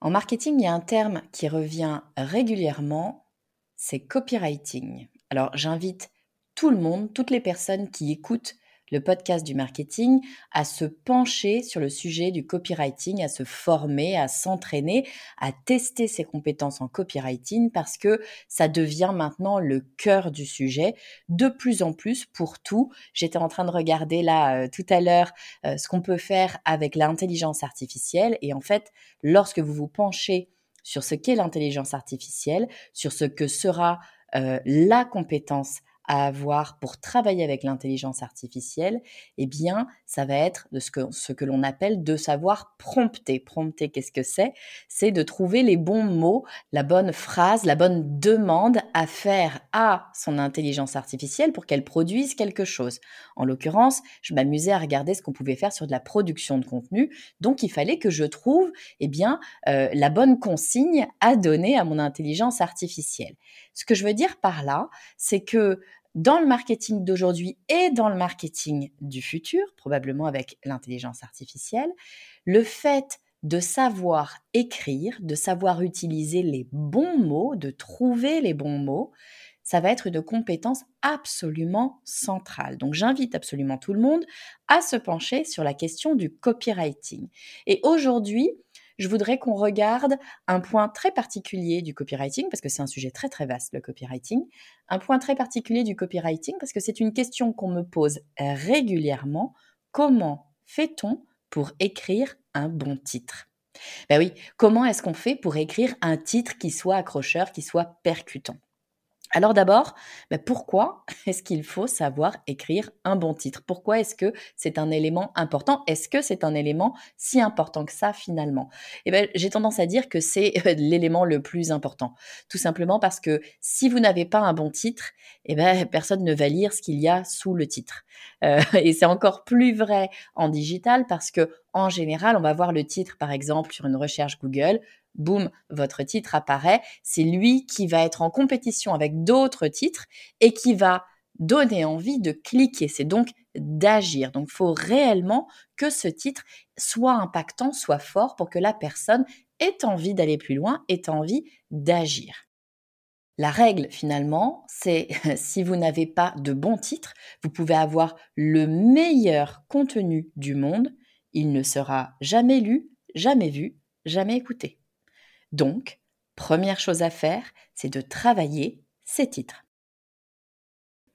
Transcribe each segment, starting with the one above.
En marketing, il y a un terme qui revient régulièrement, c'est copywriting. Alors j'invite tout le monde, toutes les personnes qui écoutent le podcast du marketing, à se pencher sur le sujet du copywriting, à se former, à s'entraîner, à tester ses compétences en copywriting parce que ça devient maintenant le cœur du sujet de plus en plus pour tout. J'étais en train de regarder là euh, tout à l'heure euh, ce qu'on peut faire avec l'intelligence artificielle et en fait, lorsque vous vous penchez sur ce qu'est l'intelligence artificielle, sur ce que sera euh, la compétence à avoir pour travailler avec l'intelligence artificielle, eh bien, ça va être de ce que, ce que l'on appelle de savoir prompter. Prompter, qu'est-ce que c'est? C'est de trouver les bons mots, la bonne phrase, la bonne demande à faire à son intelligence artificielle pour qu'elle produise quelque chose. En l'occurrence, je m'amusais à regarder ce qu'on pouvait faire sur de la production de contenu, donc il fallait que je trouve, eh bien, euh, la bonne consigne à donner à mon intelligence artificielle. Ce que je veux dire par là, c'est que dans le marketing d'aujourd'hui et dans le marketing du futur, probablement avec l'intelligence artificielle, le fait de savoir écrire, de savoir utiliser les bons mots, de trouver les bons mots, ça va être une compétence absolument centrale. Donc j'invite absolument tout le monde à se pencher sur la question du copywriting. Et aujourd'hui, je voudrais qu'on regarde un point très particulier du copywriting, parce que c'est un sujet très très vaste, le copywriting. Un point très particulier du copywriting, parce que c'est une question qu'on me pose régulièrement. Comment fait-on pour écrire un bon titre? Ben oui, comment est-ce qu'on fait pour écrire un titre qui soit accrocheur, qui soit percutant? Alors d'abord, bah, pourquoi est-ce qu'il faut savoir écrire un bon titre? Pourquoi est-ce que c'est un élément important? Est-ce que c'est un élément si important que ça finalement? Eh ben, j'ai tendance à dire que c'est l'élément le plus important. Tout simplement parce que si vous n'avez pas un bon titre, eh ben, personne ne va lire ce qu'il y a sous le titre. Euh, et c'est encore plus vrai en digital parce que en général, on va voir le titre par exemple sur une recherche Google boum, votre titre apparaît. C'est lui qui va être en compétition avec d'autres titres et qui va donner envie de cliquer. C'est donc d'agir. Donc, il faut réellement que ce titre soit impactant, soit fort pour que la personne ait envie d'aller plus loin, ait envie d'agir. La règle, finalement, c'est si vous n'avez pas de bon titre, vous pouvez avoir le meilleur contenu du monde, il ne sera jamais lu, jamais vu, jamais écouté. Donc, première chose à faire, c'est de travailler ces titres.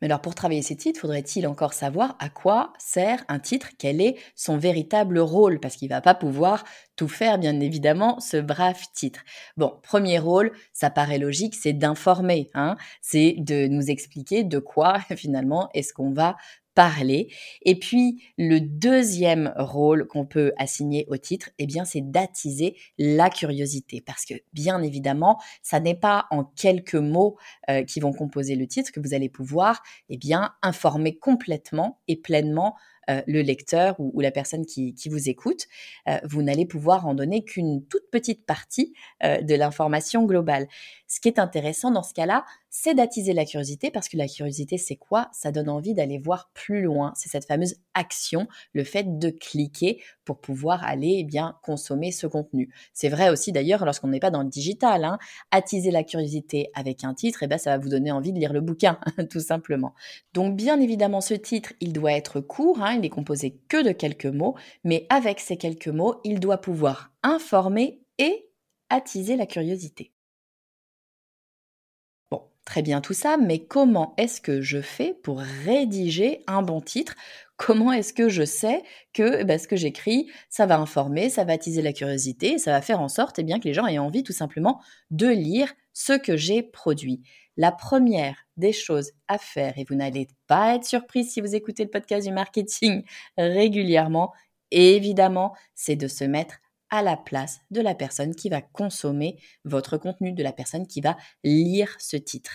Mais alors pour travailler ces titres, faudrait-il encore savoir à quoi sert un titre, quel est son véritable rôle, parce qu'il va pas pouvoir tout faire, bien évidemment, ce brave titre. Bon, premier rôle, ça paraît logique, c'est d'informer, hein, c'est de nous expliquer de quoi finalement est-ce qu'on va parler. Et puis, le deuxième rôle qu'on peut assigner au titre, eh bien, c'est d'attiser la curiosité. Parce que, bien évidemment, ça n'est pas en quelques mots euh, qui vont composer le titre que vous allez pouvoir, eh bien, informer complètement et pleinement euh, le lecteur ou, la personne qui, vous écoute, euh, vous n'allez pouvoir en donner qu'une toute petite partie de l'information globale. Ce qui est intéressant dans ce cas-là, c'est d'attiser la curiosité parce que la curiosité, c'est quoi? Ça donne envie d'aller voir plus loin. C'est cette fameuse action, le fait de cliquer pour pouvoir aller eh bien consommer ce contenu. C'est vrai aussi d'ailleurs lorsqu'on n'est pas dans le digital. Hein. attiser la curiosité avec un titre, eh ben, ça va vous donner envie de lire le bouquin, tout simplement. Donc bien évidemment, ce titre, il doit être court, hein, il n'est composé que de quelques mots, mais avec ces quelques mots, il doit pouvoir informer et attiser la curiosité. Très bien tout ça, mais comment est-ce que je fais pour rédiger un bon titre? Comment est-ce que je sais que eh ben, ce que j'écris, ça va informer, ça va attiser la curiosité, ça va faire en sorte eh bien, que les gens aient envie tout simplement de lire ce que j'ai produit? La première des choses à faire, et vous n'allez pas être surpris si vous écoutez le podcast du marketing régulièrement, évidemment, c'est de se mettre à la place de la personne qui va consommer votre contenu, de la personne qui va lire ce titre.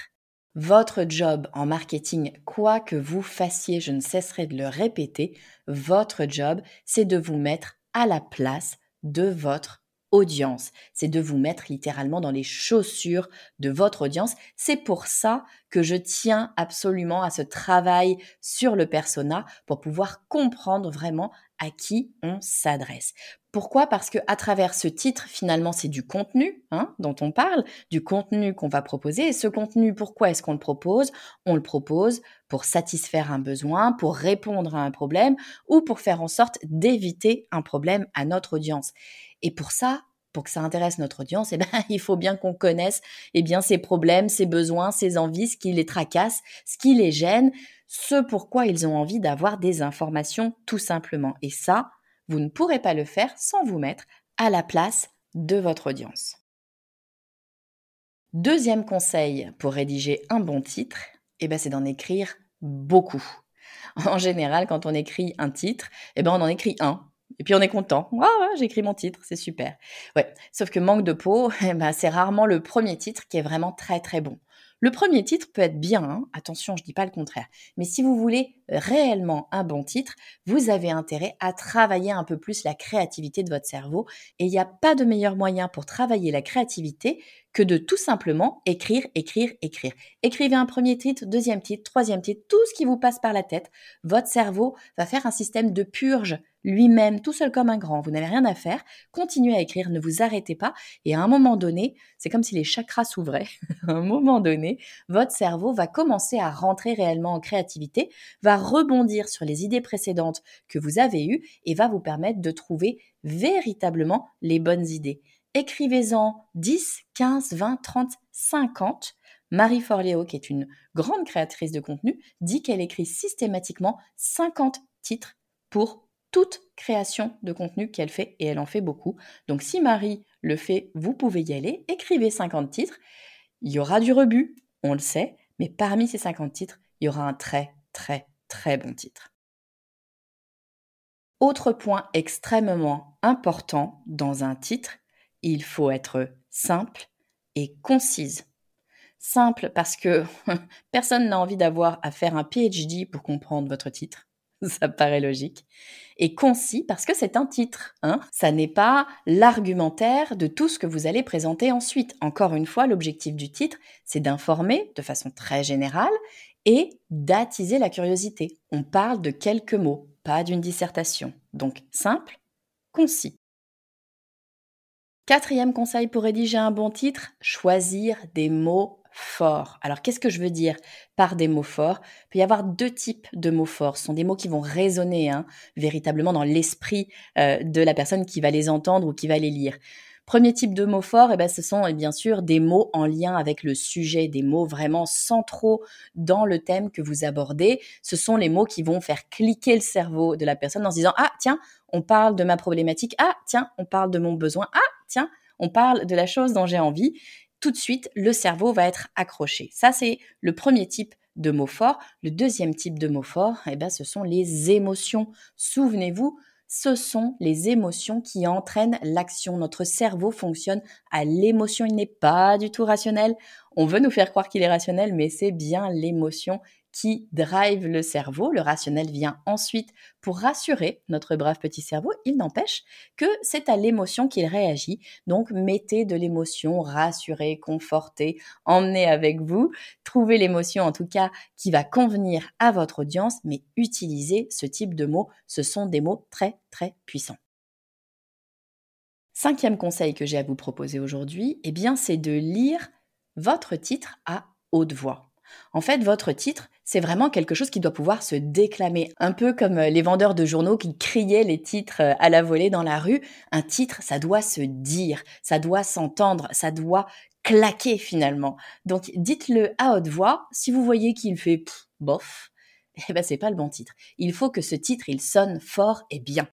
Votre job en marketing, quoi que vous fassiez, je ne cesserai de le répéter, votre job, c'est de vous mettre à la place de votre audience. C'est de vous mettre littéralement dans les chaussures de votre audience. C'est pour ça que je tiens absolument à ce travail sur le persona pour pouvoir comprendre vraiment à qui on s'adresse. Pourquoi? Parce que à travers ce titre, finalement, c'est du contenu hein, dont on parle, du contenu qu'on va proposer. Et ce contenu, pourquoi est-ce qu'on le propose? On le propose pour satisfaire un besoin, pour répondre à un problème ou pour faire en sorte d'éviter un problème à notre audience. Et pour ça, pour que ça intéresse notre audience, eh ben, il faut bien qu'on connaisse eh bien, ses problèmes, ses besoins, ses envies, ce qui les tracasse, ce qui les gêne, ce pourquoi ils ont envie d'avoir des informations tout simplement. Et ça, vous ne pourrez pas le faire sans vous mettre à la place de votre audience. Deuxième conseil pour rédiger un bon titre, eh ben, c'est d'en écrire beaucoup. En général, quand on écrit un titre, eh ben, on en écrit un et puis on est content. Ah écrit mon titre, c'est super. Sauf que manque de peau, eh ben, c'est rarement le premier titre qui est vraiment très très bon. Le premier titre peut être bien, hein. attention, je ne dis pas le contraire. Mais si vous voulez réellement un bon titre, vous avez intérêt à travailler un peu plus la créativité de votre cerveau. Et il n'y a pas de meilleur moyen pour travailler la créativité que de tout simplement écrire, écrire, écrire. Écrivez un premier titre, deuxième titre, troisième titre, tout ce qui vous passe par la tête. Votre cerveau va faire un système de purge lui-même, tout seul comme un grand. Vous n'avez rien à faire. Continuez à écrire, ne vous arrêtez pas. Et à un moment donné, c'est comme si les chakras s'ouvraient. à un moment donné, votre cerveau va commencer à rentrer réellement en créativité, va rebondir sur les idées précédentes que vous avez eues et va vous permettre de trouver véritablement les bonnes idées. Écrivez-en 10, 15, 20, 30, 50. Marie Forleo, qui est une grande créatrice de contenu, dit qu'elle écrit systématiquement 50 titres pour toute création de contenu qu'elle fait et elle en fait beaucoup. Donc si Marie le fait, vous pouvez y aller, écrivez 50 titres. Il y aura du rebut, on le sait, mais parmi ces 50 titres, il y aura un très très très bon titre. Autre point extrêmement important dans un titre, il faut être simple et concise. Simple parce que personne n'a envie d'avoir à faire un PhD pour comprendre votre titre. Ça paraît logique et concis parce que c'est un titre. Hein Ça n'est pas l'argumentaire de tout ce que vous allez présenter ensuite. Encore une fois, l'objectif du titre, c'est d'informer de façon très générale et d'attiser la curiosité. On parle de quelques mots, pas d'une dissertation. Donc simple, concis. Quatrième conseil pour rédiger un bon titre, choisir des mots Alors qu'est-ce que je veux dire par des mots forts? Il peut y avoir deux types de mots forts. Ce sont des mots qui vont résonner hein, véritablement dans l'esprit euh, de la personne qui va les entendre ou qui va les lire. Premier type de mots forts, eh ben, ce sont bien sûr des mots en lien avec le sujet, des mots vraiment centraux dans le thème que vous abordez. Ce sont les mots qui vont faire cliquer le cerveau de la personne en se disant Ah, tiens, on parle de ma problématique. Ah, tiens, on parle de mon besoin. Ah, tiens, on parle de la chose dont j'ai envie tout de suite, le cerveau va être accroché. Ça, c'est le premier type de mots forts. Le deuxième type de mots forts, eh ben, ce sont les émotions. Souvenez-vous, ce sont les émotions qui entraînent l'action. Notre cerveau fonctionne à l'émotion. Il n'est pas du tout rationnel. On veut nous faire croire qu'il est rationnel, mais c'est bien l'émotion qui drive le cerveau. Le rationnel vient ensuite pour rassurer notre brave petit cerveau. Il n'empêche que c'est à l'émotion qu'il réagit. Donc mettez de l'émotion, rassurez, confortez, emmenez avec vous. Trouvez l'émotion en tout cas qui va convenir à votre audience, mais utilisez ce type de mots. Ce sont des mots très très puissants. Cinquième conseil que j'ai à vous proposer aujourd'hui, eh bien, c'est de lire votre titre à haute voix. En fait, votre titre, c'est vraiment quelque chose qui doit pouvoir se déclamer, un peu comme euh, les vendeurs de journaux qui criaient les titres euh, à la volée dans la rue. Un titre, ça doit se dire, ça doit s'entendre, ça doit claquer finalement. Donc dites-le à haute voix. Si vous voyez qu'il fait bof, eh ben c'est pas le bon titre. Il faut que ce titre il sonne fort et bien.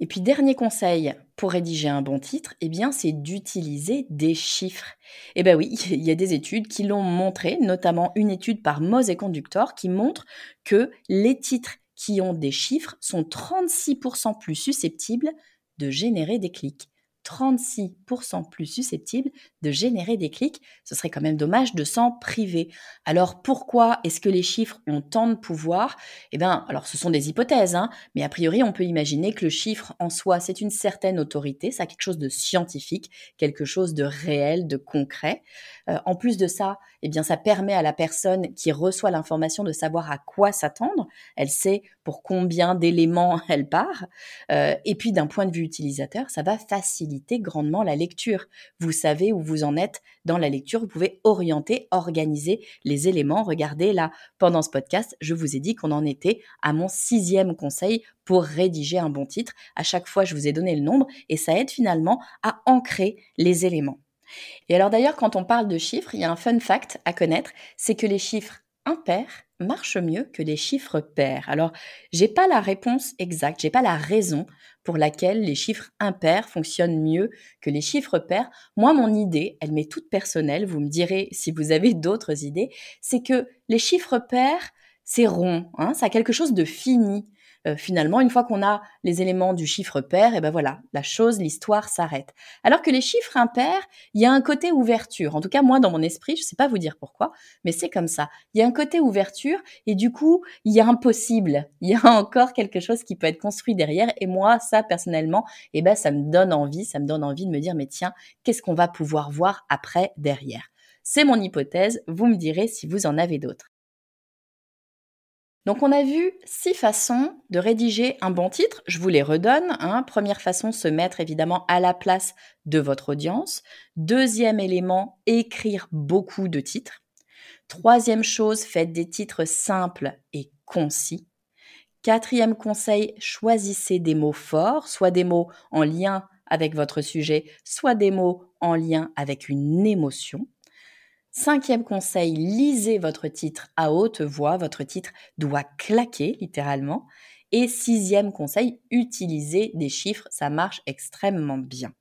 Et puis dernier conseil pour rédiger un bon titre, eh bien c'est d'utiliser des chiffres. Eh bien oui, il y a des études qui l'ont montré, notamment une étude par Moz et Conductor qui montre que les titres qui ont des chiffres sont 36% plus susceptibles de générer des clics. 36% plus susceptibles de générer des clics, ce serait quand même dommage de s'en priver. Alors pourquoi est-ce que les chiffres ont tant de pouvoir? Eh bien, alors ce sont des hypothèses, hein, mais a priori on peut imaginer que le chiffre en soi c'est une certaine autorité, ça a quelque chose de scientifique, quelque chose de réel, de concret. Euh, en plus de ça, eh bien ça permet à la personne qui reçoit l'information de savoir à quoi s'attendre. Elle sait pour combien d'éléments elle part. Euh, et puis d'un point de vue utilisateur, ça va faciliter grandement la lecture. Vous savez où vous en êtes dans la lecture, vous pouvez orienter, organiser les éléments. Regardez là, pendant ce podcast, je vous ai dit qu'on en était à mon sixième conseil pour rédiger un bon titre. À chaque fois, je vous ai donné le nombre et ça aide finalement à ancrer les éléments. Et alors d'ailleurs, quand on parle de chiffres, il y a un fun fact à connaître, c'est que les chiffres impairs marchent mieux que les chiffres pairs. Alors, j'ai pas la réponse exacte, j'ai pas la raison pour laquelle les chiffres impairs fonctionnent mieux que les chiffres pairs. Moi, mon idée, elle m'est toute personnelle, vous me direz si vous avez d'autres idées, c'est que les chiffres pairs, c'est rond, hein, ça a quelque chose de fini. Euh, finalement, une fois qu'on a les éléments du chiffre pair, et ben voilà, la chose, l'histoire s'arrête. Alors que les chiffres impairs, il y a un côté ouverture. En tout cas, moi, dans mon esprit, je ne sais pas vous dire pourquoi, mais c'est comme ça. Il y a un côté ouverture et du coup, il y a un possible. Il y a encore quelque chose qui peut être construit derrière. Et moi, ça, personnellement, et ben, ça me donne envie, ça me donne envie de me dire, mais tiens, qu'est-ce qu'on va pouvoir voir après, derrière? C'est mon hypothèse. Vous me direz si vous en avez d'autres. Donc on a vu six façons de rédiger un bon titre. Je vous les redonne. Hein. Première façon, se mettre évidemment à la place de votre audience. Deuxième élément, écrire beaucoup de titres. Troisième chose, faites des titres simples et concis. Quatrième conseil, choisissez des mots forts, soit des mots en lien avec votre sujet, soit des mots en lien avec une émotion. Cinquième conseil, lisez votre titre à haute voix. Votre titre doit claquer littéralement. Et sixième conseil, utilisez des chiffres. Ça marche extrêmement bien.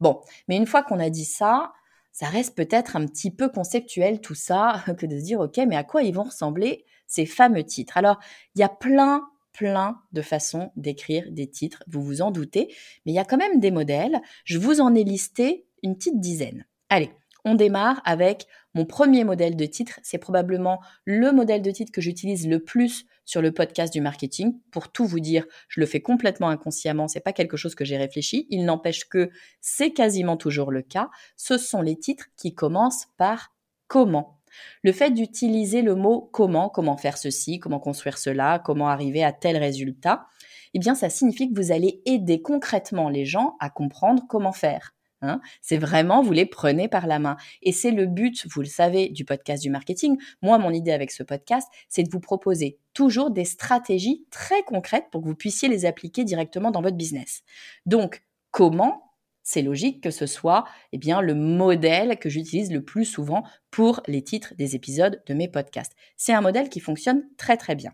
Bon, mais une fois qu'on a dit ça, ça reste peut-être un petit peu conceptuel tout ça, que de se dire, OK, mais à quoi ils vont ressembler ces fameux titres? Alors, il y a plein, plein de façons d'écrire des titres, vous vous en doutez, mais il y a quand même des modèles. Je vous en ai listé une petite dizaine. Allez, on démarre avec mon premier modèle de titre. C'est probablement le modèle de titre que j'utilise le plus sur le podcast du marketing. Pour tout vous dire, je le fais complètement inconsciemment. C'est pas quelque chose que j'ai réfléchi. Il n'empêche que c'est quasiment toujours le cas. Ce sont les titres qui commencent par comment. Le fait d'utiliser le mot comment, comment faire ceci, comment construire cela, comment arriver à tel résultat, eh bien, ça signifie que vous allez aider concrètement les gens à comprendre comment faire. Hein. c'est vraiment, vous les prenez par la main. Et c'est le but, vous le savez, du podcast du marketing. Moi, mon idée avec ce podcast, c'est de vous proposer toujours des stratégies très concrètes pour que vous puissiez les appliquer directement dans votre business. Donc, comment? C'est logique que ce soit eh bien, le modèle que j'utilise le plus souvent pour les titres des épisodes de mes podcasts. C'est un modèle qui fonctionne très très bien.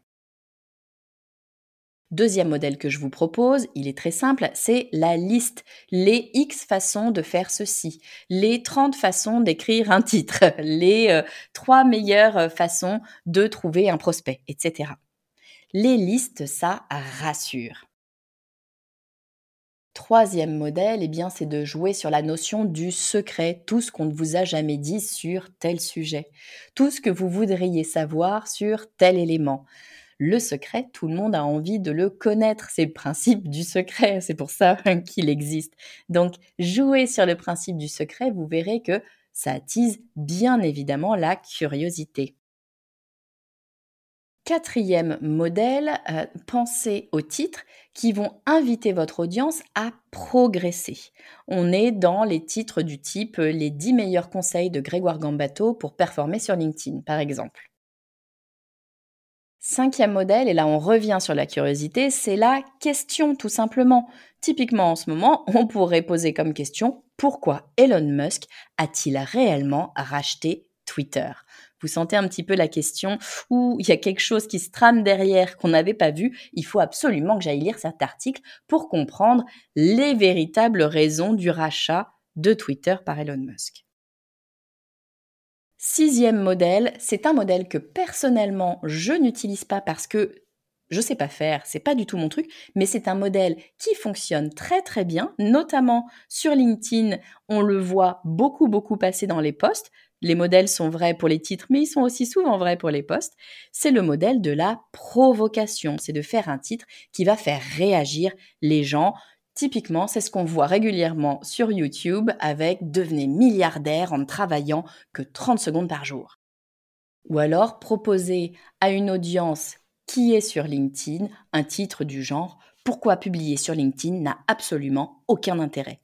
Deuxième modèle que je vous propose, il est très simple, c'est la liste. Les X façons de faire ceci, les 30 façons d'écrire un titre, les 3 euh, meilleures euh, façons de trouver un prospect, etc. Les listes, ça rassure. Troisième modèle, eh bien, c'est de jouer sur la notion du secret, tout ce qu'on ne vous a jamais dit sur tel sujet, tout ce que vous voudriez savoir sur tel élément le secret, tout le monde a envie de le connaître. C'est le principe du secret, c'est pour ça qu'il existe. Donc, jouez sur le principe du secret, vous verrez que ça attise bien évidemment la curiosité. Quatrième modèle, euh, pensez aux titres qui vont inviter votre audience à progresser. On est dans les titres du type euh, les 10 meilleurs conseils de Grégoire Gambato pour performer sur LinkedIn, par exemple. Cinquième modèle, et là on revient sur la curiosité, c'est la question tout simplement. Typiquement en ce moment, on pourrait poser comme question pourquoi Elon Musk a-t-il réellement racheté Twitter? Vous sentez un petit peu la question où il y a quelque chose qui se trame derrière qu'on n'avait pas vu? Il faut absolument que j'aille lire cet article pour comprendre les véritables raisons du rachat de Twitter par Elon Musk. Sixième modèle, c'est un modèle que personnellement je n'utilise pas parce que je sais pas faire, c'est pas du tout mon truc, mais c'est un modèle qui fonctionne très très bien, notamment sur LinkedIn, on le voit beaucoup beaucoup passer dans les posts. Les modèles sont vrais pour les titres, mais ils sont aussi souvent vrais pour les posts. C'est le modèle de la provocation, c'est de faire un titre qui va faire réagir les gens. Typiquement, c'est ce qu'on voit régulièrement sur YouTube avec devenez milliardaire en ne travaillant que 30 secondes par jour. Ou alors proposer à une audience qui est sur LinkedIn un titre du genre Pourquoi publier sur LinkedIn n'a absolument aucun intérêt.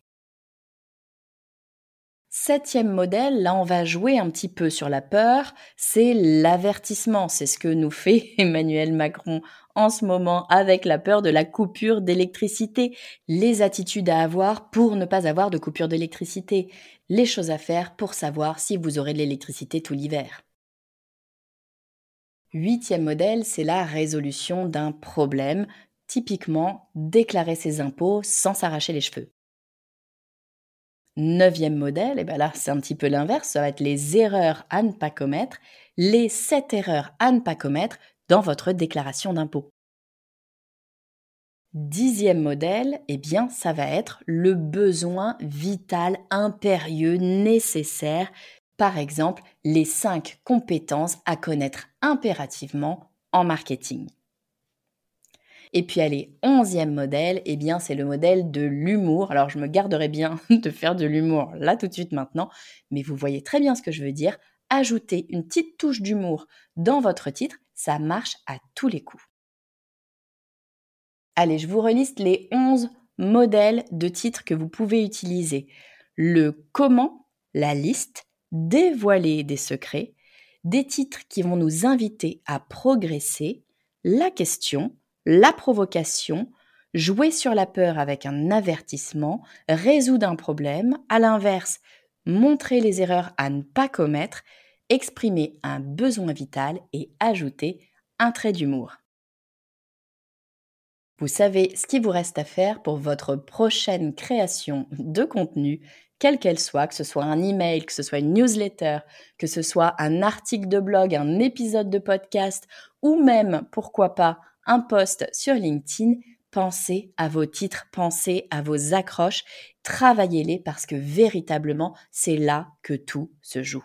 Septième modèle, là on va jouer un petit peu sur la peur, c'est l'avertissement. C'est ce que nous fait Emmanuel Macron en ce moment avec la peur de la coupure d'électricité, les attitudes à avoir pour ne pas avoir de coupure d'électricité, les choses à faire pour savoir si vous aurez de l'électricité tout l'hiver. Huitième modèle, c'est la résolution d'un problème, typiquement déclarer ses impôts sans s'arracher les cheveux. Neuvième modèle, et bien là c'est un petit peu l'inverse, ça va être les erreurs à ne pas commettre, les sept erreurs à ne pas commettre dans votre déclaration d'impôt. Dixième modèle, eh bien, ça va être le besoin vital, impérieux, nécessaire par exemple, les cinq compétences à connaître impérativement en marketing. Et puis allez, onzième modèle, eh bien c'est le modèle de l'humour. Alors je me garderai bien de faire de l'humour là tout de suite maintenant, mais vous voyez très bien ce que je veux dire. Ajouter une petite touche d'humour dans votre titre, ça marche à tous les coups. Allez, je vous reliste les 11 modèles de titres que vous pouvez utiliser. Le comment, la liste, dévoiler des secrets, des titres qui vont nous inviter à progresser, la question, la provocation, jouer sur la peur avec un avertissement, résoudre un problème, à l'inverse, montrer les erreurs à ne pas commettre, exprimer un besoin vital et ajouter un trait d'humour. Vous savez ce qu'il vous reste à faire pour votre prochaine création de contenu quelle qu'elle soit, que ce soit un email, que ce soit une newsletter, que ce soit un article de blog, un épisode de podcast ou même, pourquoi pas, un post sur LinkedIn, pensez à vos titres, pensez à vos accroches, travaillez-les parce que véritablement, c'est là que tout se joue.